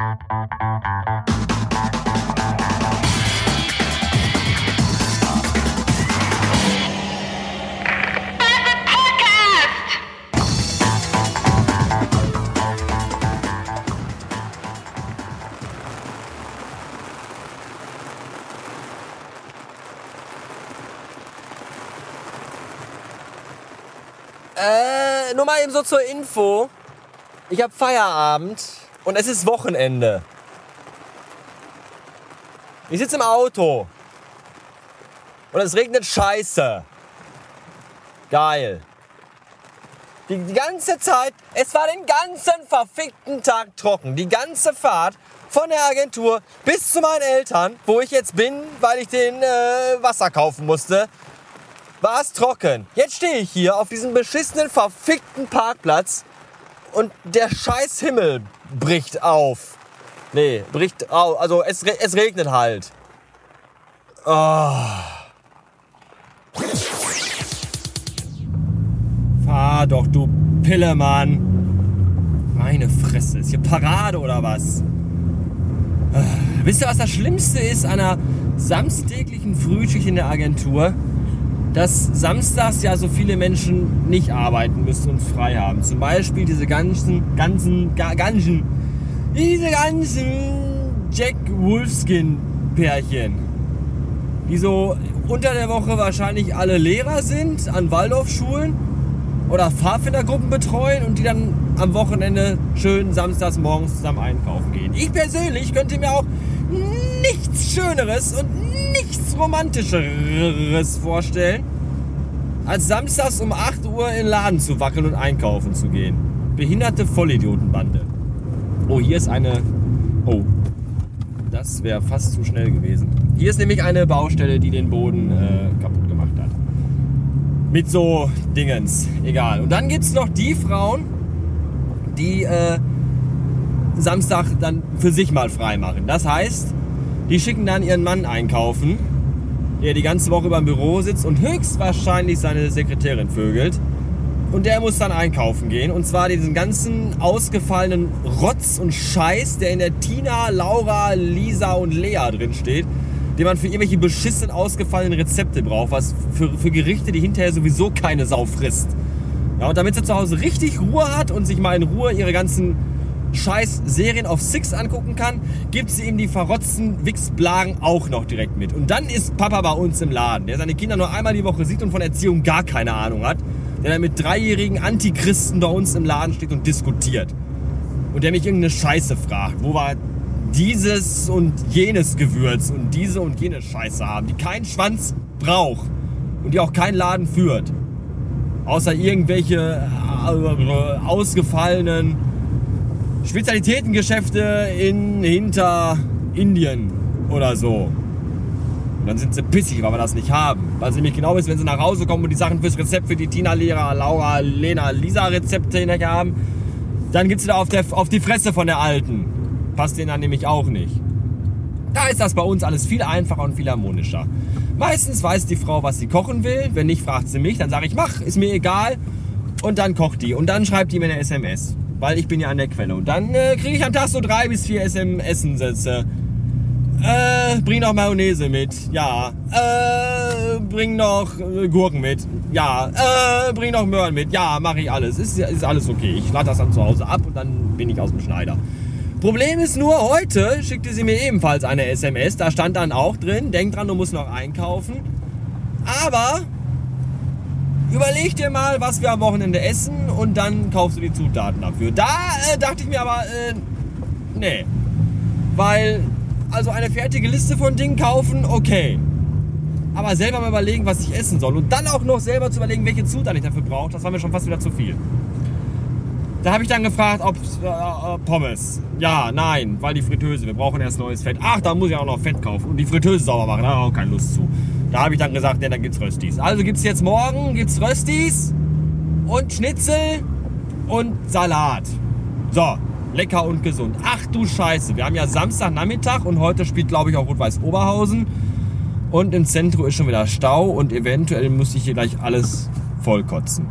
Äh, nur mal eben so zur Info. Ich habe Feierabend und es ist Wochenende. Ich sitze im Auto. Und es regnet scheiße. Geil. Die, die ganze Zeit, es war den ganzen verfickten Tag trocken. Die ganze Fahrt von der Agentur bis zu meinen Eltern, wo ich jetzt bin, weil ich den äh, Wasser kaufen musste, war es trocken. Jetzt stehe ich hier auf diesem beschissenen, verfickten Parkplatz und der scheiß Himmel bricht auf. Nee, bricht auf. Also es, es regnet halt. Oh. Fahr doch, du Pillemann. Meine Fresse, ist hier Parade oder was? Ah, Wisst ihr, was das Schlimmste ist an einer samstäglichen Frühschicht in der Agentur? Dass samstags ja so viele Menschen nicht arbeiten müssen und frei haben. Zum Beispiel diese ganzen, ganzen, ga, ganzen, diese ganzen Jack Wolfskin Pärchen, die so unter der Woche wahrscheinlich alle Lehrer sind an Waldorfschulen oder Pfadfindergruppen betreuen und die dann am Wochenende schön samstags morgens zusammen einkaufen gehen. Ich persönlich könnte mir auch nichts Schöneres und nichts Romantischeres vorstellen, als samstags um 8 Uhr in den Laden zu wackeln und einkaufen zu gehen. Behinderte Vollidiotenbande. Oh, hier ist eine... Oh, das wäre fast zu schnell gewesen. Hier ist nämlich eine Baustelle, die den Boden äh, kaputt gemacht hat. Mit so Dingens. Egal. Und dann gibt es noch die Frauen, die äh, Samstag dann für sich mal frei machen. Das heißt, die schicken dann ihren Mann einkaufen, der die ganze Woche über im Büro sitzt und höchstwahrscheinlich seine Sekretärin vögelt. Und der muss dann einkaufen gehen. Und zwar diesen ganzen ausgefallenen Rotz und Scheiß, der in der Tina, Laura, Lisa und Lea drin steht, den man für irgendwelche beschissen ausgefallenen Rezepte braucht, was für, für Gerichte, die hinterher sowieso keine Sau frisst. Ja, und damit sie zu Hause richtig Ruhe hat und sich mal in Ruhe ihre ganzen scheiß Serien auf Six angucken kann, gibt sie ihm die verrotzten Wichsblagen auch noch direkt mit. Und dann ist Papa bei uns im Laden, der seine Kinder nur einmal die Woche sieht und von Erziehung gar keine Ahnung hat, der dann mit dreijährigen Antichristen bei uns im Laden steht und diskutiert. Und der mich irgendeine Scheiße fragt, wo wir dieses und jenes Gewürz und diese und jene Scheiße haben, die keinen Schwanz braucht und die auch keinen Laden führt. Außer irgendwelche äh, ausgefallenen Spezialitätengeschäfte in hinter Indien oder so. Und dann sind sie pissig, weil wir das nicht haben. Weil sie nämlich genau wissen, wenn sie nach Hause kommen und die Sachen fürs Rezept für die Tina, Lehrer, Laura, Lena, Lisa Rezepte hinterher haben, dann gibt's wieder auf, der, auf die Fresse von der Alten. Passt denen dann nämlich auch nicht. Da ist das bei uns alles viel einfacher und viel harmonischer. Meistens weiß die Frau, was sie kochen will. Wenn nicht, fragt sie mich. Dann sage ich, mach, ist mir egal. Und dann kocht die. Und dann schreibt die mir eine SMS. Weil ich bin ja an der Quelle. Und dann äh, kriege ich am Tag so drei bis vier SMS-Sätze. Äh, bring noch Mayonnaise mit. Ja. Äh, bring noch äh, Gurken mit. Ja. Äh, bring noch Möhren mit. Ja, mache ich alles. Ist, ist alles okay. Ich lade das dann zu Hause ab und dann bin ich aus dem Schneider. Problem ist nur, heute schickte sie mir ebenfalls eine SMS. Da stand dann auch drin, denk dran, du musst noch einkaufen. Aber überleg dir mal, was wir am Wochenende essen und dann kaufst du die Zutaten dafür. Da äh, dachte ich mir aber, äh, nee. Weil, also eine fertige Liste von Dingen kaufen, okay. Aber selber mal überlegen, was ich essen soll. Und dann auch noch selber zu überlegen, welche Zutaten ich dafür brauche, das war mir schon fast wieder zu viel. Da habe ich dann gefragt, ob äh, Pommes. Ja, nein, weil die Fritteuse, wir brauchen erst neues Fett. Ach, da muss ich auch noch Fett kaufen und die Fritteuse sauber machen, da habe ich auch keine Lust zu. Da habe ich dann gesagt, ja, dann gibt's Röstis. Also gibt's jetzt morgen gibt's Röstis und Schnitzel und Salat. So, lecker und gesund. Ach du Scheiße, wir haben ja Samstagnachmittag und heute spielt glaube ich auch Rot-Weiß Oberhausen und im Zentrum ist schon wieder Stau und eventuell muss ich hier gleich alles vollkotzen.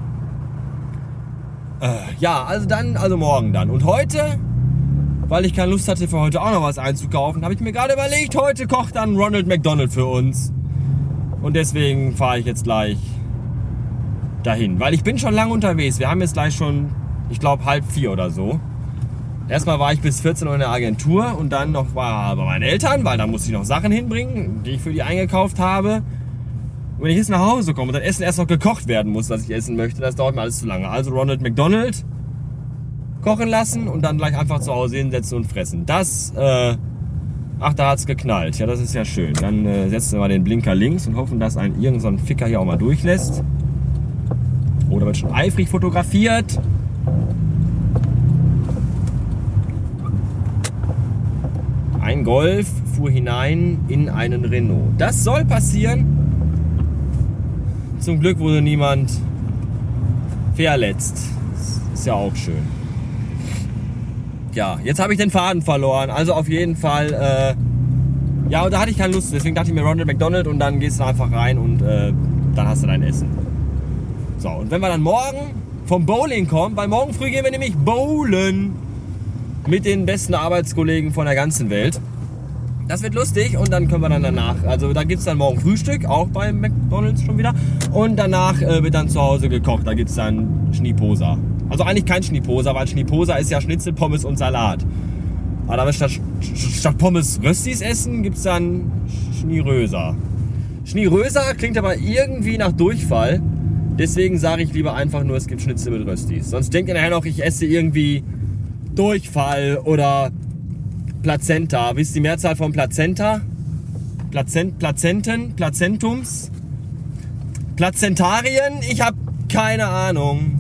Äh, ja, also dann, also morgen dann. Und heute weil ich keine Lust hatte für heute auch noch was einzukaufen, habe ich mir gerade überlegt, heute kocht dann Ronald McDonald für uns. Und deswegen fahre ich jetzt gleich dahin, weil ich bin schon lange unterwegs. Wir haben jetzt gleich schon, ich glaube, halb vier oder so. Erstmal war ich bis 14 Uhr in der Agentur und dann noch war bei meinen Eltern, weil da musste ich noch Sachen hinbringen, die ich für die eingekauft habe. Und wenn ich jetzt nach Hause komme und das Essen erst noch gekocht werden muss, was ich essen möchte, das dauert mir alles zu lange. Also Ronald McDonald kochen lassen und dann gleich einfach zu Hause hinsetzen und fressen. Das, äh, ach, da hat's geknallt. Ja, das ist ja schön. Dann äh, setzen wir mal den Blinker links und hoffen, dass ein irgendein so Ficker hier auch mal durchlässt. Oder wird schon eifrig fotografiert. Ein Golf fuhr hinein in einen Renault. Das soll passieren. Zum Glück wurde niemand verletzt. Ist ja auch schön. Ja, jetzt habe ich den Faden verloren. Also auf jeden Fall. Äh, ja, und da hatte ich keine Lust. Deswegen dachte ich mir Ronald McDonald und dann gehst du einfach rein und äh, dann hast du dein Essen. So, und wenn wir dann morgen vom Bowling kommen, weil morgen früh gehen wir nämlich bowlen mit den besten Arbeitskollegen von der ganzen Welt. Das wird lustig und dann können wir dann danach, also da gibt es dann morgen Frühstück, auch bei McDonalds schon wieder. Und danach äh, wird dann zu Hause gekocht, da gibt es dann Schnieposa. Also eigentlich kein Schnieposa, weil Schnieposa ist ja Schnitzel, Pommes und Salat. Aber damit statt, statt Pommes Röstis essen, gibt es dann Schnieröser. Schnieröser klingt aber irgendwie nach Durchfall. Deswegen sage ich lieber einfach nur, es gibt Schnitzel mit Röstis. Sonst denkt ihr nachher noch, ich esse irgendwie Durchfall oder Plazenta. Wisst ihr die Mehrzahl von Plazenta? Plazent, Plazenten, Plazentums, Plazentarien? Ich habe keine Ahnung.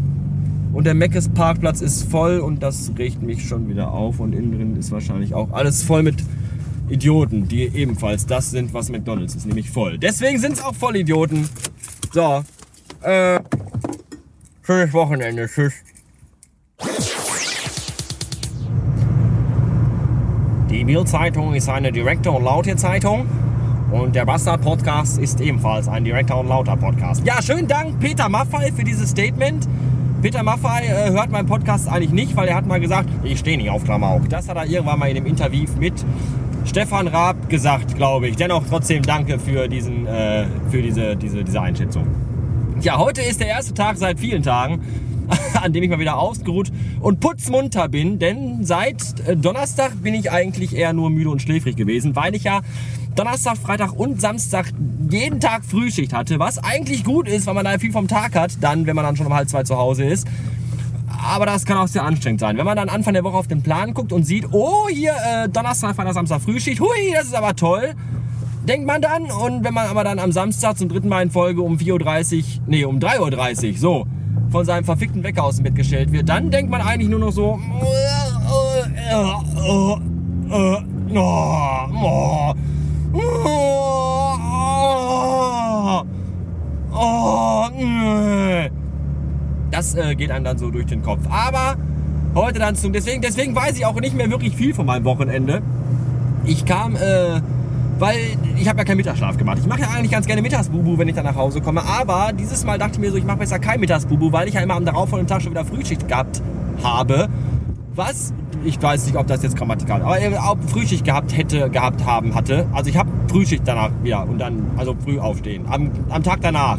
Und der Meckes Parkplatz ist voll und das regt mich schon wieder auf. Und innen drin ist wahrscheinlich auch alles voll mit Idioten, die ebenfalls das sind, was McDonalds ist, nämlich voll. Deswegen sind es auch Vollidioten. So, äh, schönes Wochenende. Tschüss. Die Bild-Zeitung ist eine Direktor- und Lauter-Zeitung. Und der Bastard-Podcast ist ebenfalls ein Direktor- und Lauter-Podcast. Ja, schönen Dank, Peter Maffei, für dieses Statement. Peter Maffei äh, hört meinen Podcast eigentlich nicht, weil er hat mal gesagt, ich stehe nicht auf Klamauk. Das hat er irgendwann mal in dem Interview mit Stefan Raab gesagt, glaube ich. Dennoch trotzdem danke für, diesen, äh, für diese, diese, diese Einschätzung. Ja, heute ist der erste Tag seit vielen Tagen, an dem ich mal wieder ausgeruht und putzmunter bin, denn seit äh, Donnerstag bin ich eigentlich eher nur müde und schläfrig gewesen, weil ich ja Donnerstag, Freitag und Samstag jeden Tag Frühschicht hatte, was eigentlich gut ist, weil man da viel vom Tag hat, dann, wenn man dann schon um halb zwei zu Hause ist. Aber das kann auch sehr anstrengend sein. Wenn man dann Anfang der Woche auf den Plan guckt und sieht, oh, hier äh, Donnerstag, Freitag, Samstag Frühschicht, hui, das ist aber toll denkt man dann. Und wenn man aber dann am Samstag zum dritten Mal in Folge um 4.30 Uhr, nee, um 3.30 Uhr, so, von seinem verfickten Wecker aus dem Bett gestellt wird, dann denkt man eigentlich nur noch so, das äh, geht einem dann so durch den Kopf. Aber heute dann zum, deswegen, deswegen weiß ich auch nicht mehr wirklich viel von meinem Wochenende. Ich kam, äh, weil ich habe ja keinen Mittagsschlaf gemacht. Ich mache ja eigentlich ganz gerne Mittagsbubu, wenn ich dann nach Hause komme. Aber dieses Mal dachte ich mir so, ich mache besser kein Mittagsbubu, weil ich ja immer am darauffolgenden Tag schon wieder Frühschicht gehabt habe. Was, ich weiß nicht, ob das jetzt grammatikal ist, aber auch Frühschicht gehabt hätte, gehabt haben hatte. Also ich habe Frühschicht danach wieder und dann, also früh aufstehen. Am, am Tag danach.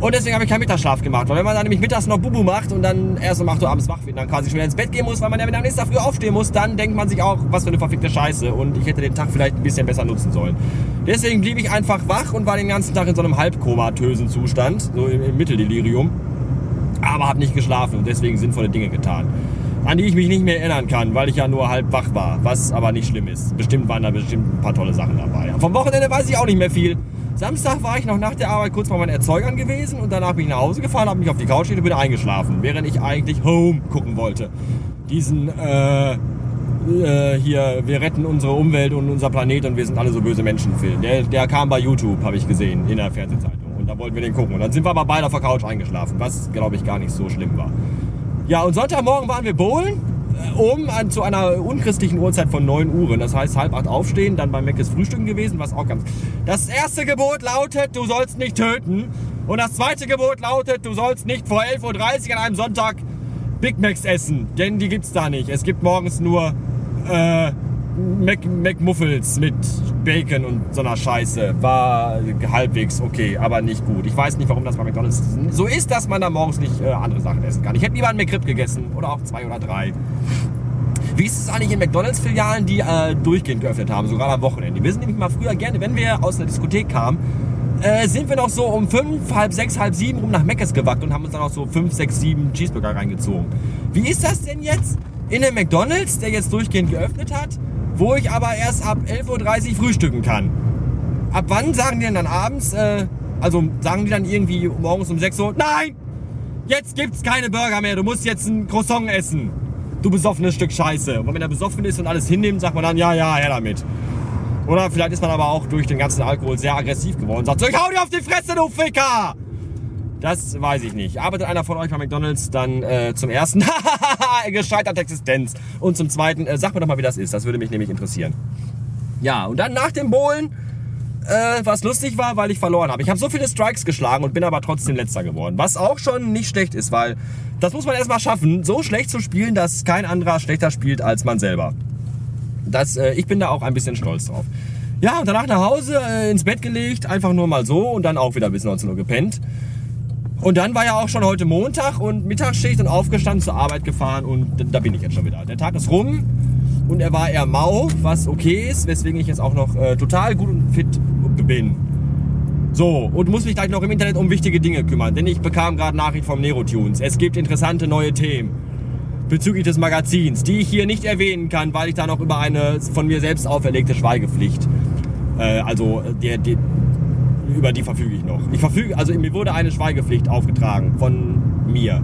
Und deswegen habe ich keinen Mittagsschlaf gemacht. Weil wenn man dann nämlich mittags noch Bubu macht und dann erst um 8 Uhr abends wach wird, dann quasi wieder ins Bett gehen muss, weil man ja am nächsten Tag früh aufstehen muss, dann denkt man sich auch, was für eine verfickte Scheiße. Und ich hätte den Tag vielleicht ein bisschen besser nutzen sollen. Deswegen blieb ich einfach wach und war den ganzen Tag in so einem halbkomatösen Zustand, so im, im Mitteldelirium. Aber habe nicht geschlafen und deswegen sinnvolle Dinge getan. An die ich mich nicht mehr erinnern kann, weil ich ja nur halb wach war. Was aber nicht schlimm ist. Bestimmt waren da bestimmt ein paar tolle Sachen dabei. Vom Wochenende weiß ich auch nicht mehr viel. Samstag war ich noch nach der Arbeit kurz bei meinen Erzeugern gewesen und danach bin ich nach Hause gefahren, habe mich auf die Couch gelegt und bin eingeschlafen, während ich eigentlich Home gucken wollte. Diesen, äh, äh, hier, wir retten unsere Umwelt und unser Planet und wir sind alle so böse Menschen Film. Der, der kam bei YouTube, habe ich gesehen, in der Fernsehzeitung. Und da wollten wir den gucken. Und dann sind wir aber beide auf der Couch eingeschlafen, was, glaube ich, gar nicht so schlimm war. Ja, und Sonntagmorgen waren wir bowlen um an, zu einer unchristlichen Uhrzeit von 9 Uhr. Das heißt halb acht aufstehen, dann beim Meckes frühstücken gewesen, was auch ganz. Das erste Gebot lautet, du sollst nicht töten. Und das zweite Gebot lautet, du sollst nicht vor 11.30 Uhr an einem Sonntag Big Macs essen, denn die gibt's da nicht. Es gibt morgens nur äh, Mac, McMuffels mit Bacon und so einer Scheiße. War halbwegs okay, aber nicht gut. Ich weiß nicht, warum das bei McDonalds so ist, dass man da morgens nicht äh, andere Sachen essen kann. Ich hätte lieber einen McRib gegessen oder auch zwei oder drei. Wie ist es eigentlich in McDonalds-Filialen, die äh, durchgehend geöffnet haben, sogar am Wochenende? Wir sind nämlich mal früher gerne, wenn wir aus einer Diskothek kamen, äh, sind wir noch so um fünf, halb sechs, halb sieben rum nach Meckes gewackt und haben uns dann auch so fünf, sechs, sieben Cheeseburger reingezogen. Wie ist das denn jetzt in einem McDonalds, der jetzt durchgehend geöffnet hat, wo ich aber erst ab 11.30 Uhr frühstücken kann? Ab wann sagen die denn dann abends, äh, also sagen die dann irgendwie morgens um 6 Uhr, nein, jetzt gibt's keine Burger mehr, du musst jetzt ein Croissant essen. Du besoffenes Stück Scheiße. Und wenn er besoffen ist und alles hinnimmt, sagt man dann, ja, ja, her damit. Oder vielleicht ist man aber auch durch den ganzen Alkohol sehr aggressiv geworden und sagt so, ich hau dir auf die Fresse, du Ficker! Das weiß ich nicht. Arbeitet einer von euch bei McDonalds, dann äh, zum ersten gescheiterte Existenz. Und zum zweiten, äh, sag mir doch mal, wie das ist. Das würde mich nämlich interessieren. Ja, und dann nach dem Bowlen, äh, was lustig war, weil ich verloren habe. Ich habe so viele Strikes geschlagen und bin aber trotzdem letzter geworden. Was auch schon nicht schlecht ist, weil das muss man erstmal schaffen, so schlecht zu spielen, dass kein anderer schlechter spielt als man selber. Das, äh, ich bin da auch ein bisschen stolz drauf. Ja, und danach nach Hause, äh, ins Bett gelegt, einfach nur mal so und dann auch wieder bis 19 Uhr gepennt. Und dann war ja auch schon heute Montag und Mittagsschicht und aufgestanden, zur Arbeit gefahren und da bin ich jetzt schon wieder. Der Tag ist rum und er war eher mau, was okay ist, weswegen ich jetzt auch noch äh, total gut und fit bin. So, und muss mich gleich noch im Internet um wichtige Dinge kümmern, denn ich bekam gerade Nachricht vom Nerotunes. Es gibt interessante neue Themen bezüglich des Magazins, die ich hier nicht erwähnen kann, weil ich da noch über eine von mir selbst auferlegte Schweigepflicht, äh, also der, der, über die verfüge ich noch. Ich verfüge, also mir wurde eine Schweigepflicht aufgetragen von mir.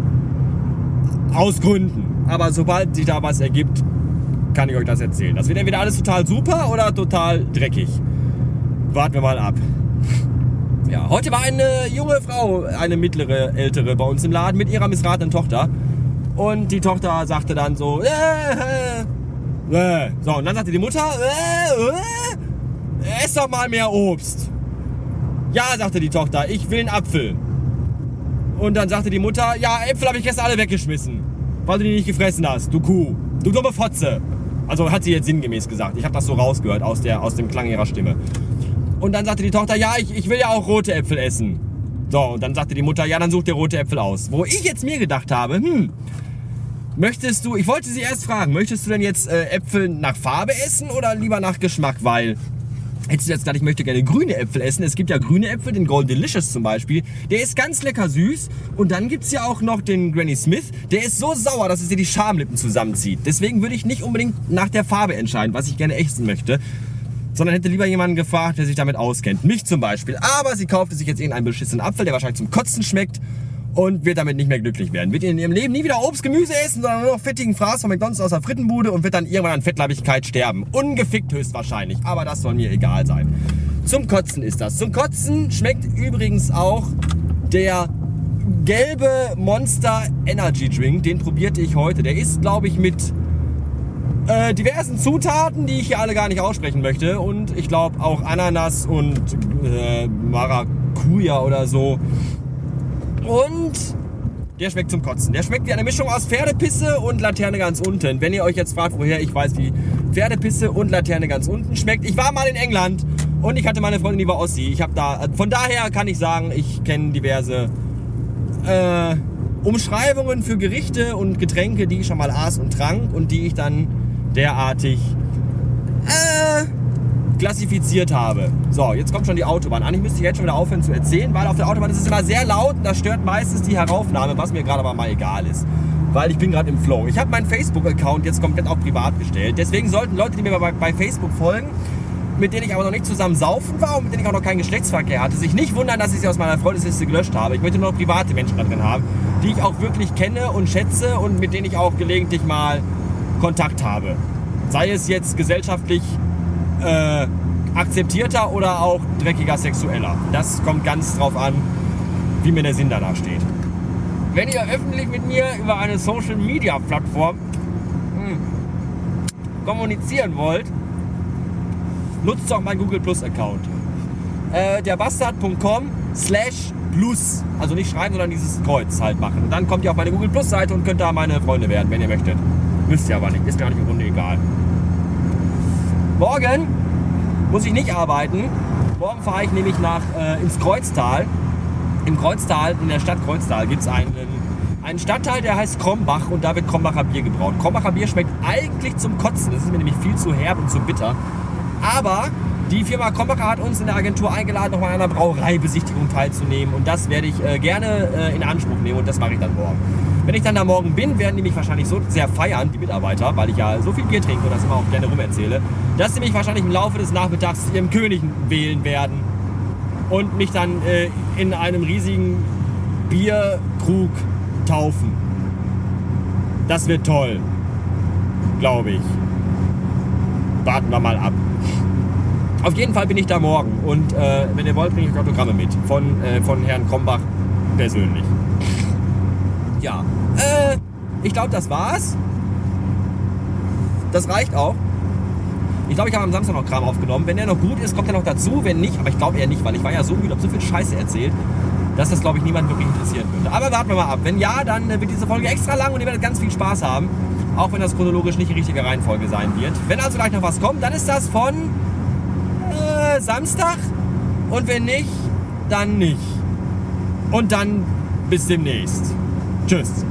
Aus Gründen. Aber sobald sich da was ergibt, kann ich euch das erzählen. Das wird entweder alles total super oder total dreckig. Warten wir mal ab. Ja, heute war eine junge Frau, eine mittlere, ältere bei uns im Laden mit ihrer missratenen Tochter. Und die Tochter sagte dann so, äh, äh, äh. so, und dann sagte die Mutter, äh, äh, ess doch mal mehr Obst. Ja, sagte die Tochter, ich will einen Apfel. Und dann sagte die Mutter, ja, Äpfel habe ich gestern alle weggeschmissen, weil du die nicht gefressen hast, du Kuh, du dumme Fotze. Also hat sie jetzt sinngemäß gesagt. Ich habe das so rausgehört aus, der, aus dem Klang ihrer Stimme. Und dann sagte die Tochter, ja, ich, ich will ja auch rote Äpfel essen. So, und dann sagte die Mutter, ja, dann such dir rote Äpfel aus. Wo ich jetzt mir gedacht habe, hm, möchtest du, ich wollte sie erst fragen, möchtest du denn jetzt äh, Äpfel nach Farbe essen oder lieber nach Geschmack? Weil, hättest du jetzt gesagt, ich möchte gerne grüne Äpfel essen. Es gibt ja grüne Äpfel, den Golden Delicious zum Beispiel. Der ist ganz lecker süß. Und dann gibt es ja auch noch den Granny Smith. Der ist so sauer, dass es dir die Schamlippen zusammenzieht. Deswegen würde ich nicht unbedingt nach der Farbe entscheiden, was ich gerne essen möchte sondern hätte lieber jemanden gefragt, der sich damit auskennt. Mich zum Beispiel. Aber sie kaufte sich jetzt irgendeinen beschissenen Apfel, der wahrscheinlich zum Kotzen schmeckt und wird damit nicht mehr glücklich werden. Wird in ihrem Leben nie wieder Obst, Gemüse essen, sondern nur noch fettigen Fraß von McDonalds aus der Frittenbude und wird dann irgendwann an Fettleibigkeit sterben. Ungefickt höchstwahrscheinlich, aber das soll mir egal sein. Zum Kotzen ist das. Zum Kotzen schmeckt übrigens auch der gelbe Monster Energy Drink. Den probierte ich heute. Der ist, glaube ich, mit äh, diversen Zutaten, die ich hier alle gar nicht aussprechen möchte. Und ich glaube auch Ananas und äh, Maracuja oder so. Und der schmeckt zum Kotzen. Der schmeckt wie eine Mischung aus Pferdepisse und Laterne ganz unten. Wenn ihr euch jetzt fragt, woher ich weiß, wie Pferdepisse und Laterne ganz unten schmeckt. Ich war mal in England und ich hatte meine Freundin, die war Ossi. Ich habe da, von daher kann ich sagen, ich kenne diverse äh, Umschreibungen für Gerichte und Getränke, die ich schon mal aß und trank und die ich dann derartig äh, klassifiziert habe. So, jetzt kommt schon die Autobahn. Eigentlich müsste ich jetzt schon wieder aufhören zu erzählen, weil auf der Autobahn ist es immer sehr laut und das stört meistens die Heraufnahme, was mir gerade aber mal egal ist. Weil ich bin gerade im Flow. Ich habe meinen Facebook-Account jetzt komplett auf privat gestellt. Deswegen sollten Leute, die mir bei, bei Facebook folgen, mit denen ich aber noch nicht zusammen saufen war und mit denen ich auch noch keinen Geschlechtsverkehr hatte, sich nicht wundern, dass ich sie aus meiner Freundesliste gelöscht habe. Ich möchte nur noch private Menschen da drin haben, die ich auch wirklich kenne und schätze und mit denen ich auch gelegentlich mal Kontakt habe. Sei es jetzt gesellschaftlich äh, akzeptierter oder auch dreckiger Sexueller. Das kommt ganz drauf an, wie mir der Sinn danach steht. Wenn ihr öffentlich mit mir über eine Social Media Plattform hm, kommunizieren wollt, nutzt doch meinen Google Plus Account. äh, derbastard.com slash plus. Also nicht schreiben, sondern dieses Kreuz halt machen. Und dann kommt ihr auf meine Google Plus Seite und könnt da meine Freunde werden, wenn ihr möchtet. Müsst ihr aber nicht. Ist mir eigentlich im Grunde egal. Morgen muss ich nicht arbeiten. Morgen fahre ich nämlich nach, äh, ins Kreuztal. Im Kreuztal, in der Stadt Kreuztal, gibt es einen, einen Stadtteil, der heißt Krombach und da wird Krombacher Bier gebraut. Krombacher Bier schmeckt eigentlich zum Kotzen. Das ist mir nämlich viel zu herb und zu bitter. Aber die Firma Krombacher hat uns in der Agentur eingeladen, nochmal an einer Brauereibesichtigung teilzunehmen. Und das werde ich äh, gerne äh, in Anspruch nehmen und das mache ich dann morgen. Wenn ich dann da morgen bin, werden die mich wahrscheinlich so sehr feiern, die Mitarbeiter, weil ich ja so viel Bier trinke und das immer auch gerne rumerzähle, dass sie mich wahrscheinlich im Laufe des Nachmittags ihrem König wählen werden und mich dann äh, in einem riesigen Bierkrug taufen. Das wird toll, glaube ich. Warten wir mal ab. Auf jeden Fall bin ich da morgen und äh, wenn ihr wollt, bringe ich Autogramme mit von, äh, von Herrn Krombach persönlich. Ja, äh, ich glaube, das war's. Das reicht auch. Ich glaube, ich habe am Samstag noch Kram aufgenommen. Wenn der noch gut ist, kommt er noch dazu. Wenn nicht, aber ich glaube eher nicht, weil ich war ja so müde, habe so viel Scheiße erzählt, dass das, glaube ich, niemand wirklich interessieren würde. Aber warten wir mal ab. Wenn ja, dann wird diese Folge extra lang und ihr werdet ganz viel Spaß haben. Auch wenn das chronologisch nicht die richtige Reihenfolge sein wird. Wenn also gleich noch was kommt, dann ist das von äh, Samstag. Und wenn nicht, dann nicht. Und dann bis demnächst. Tschüss.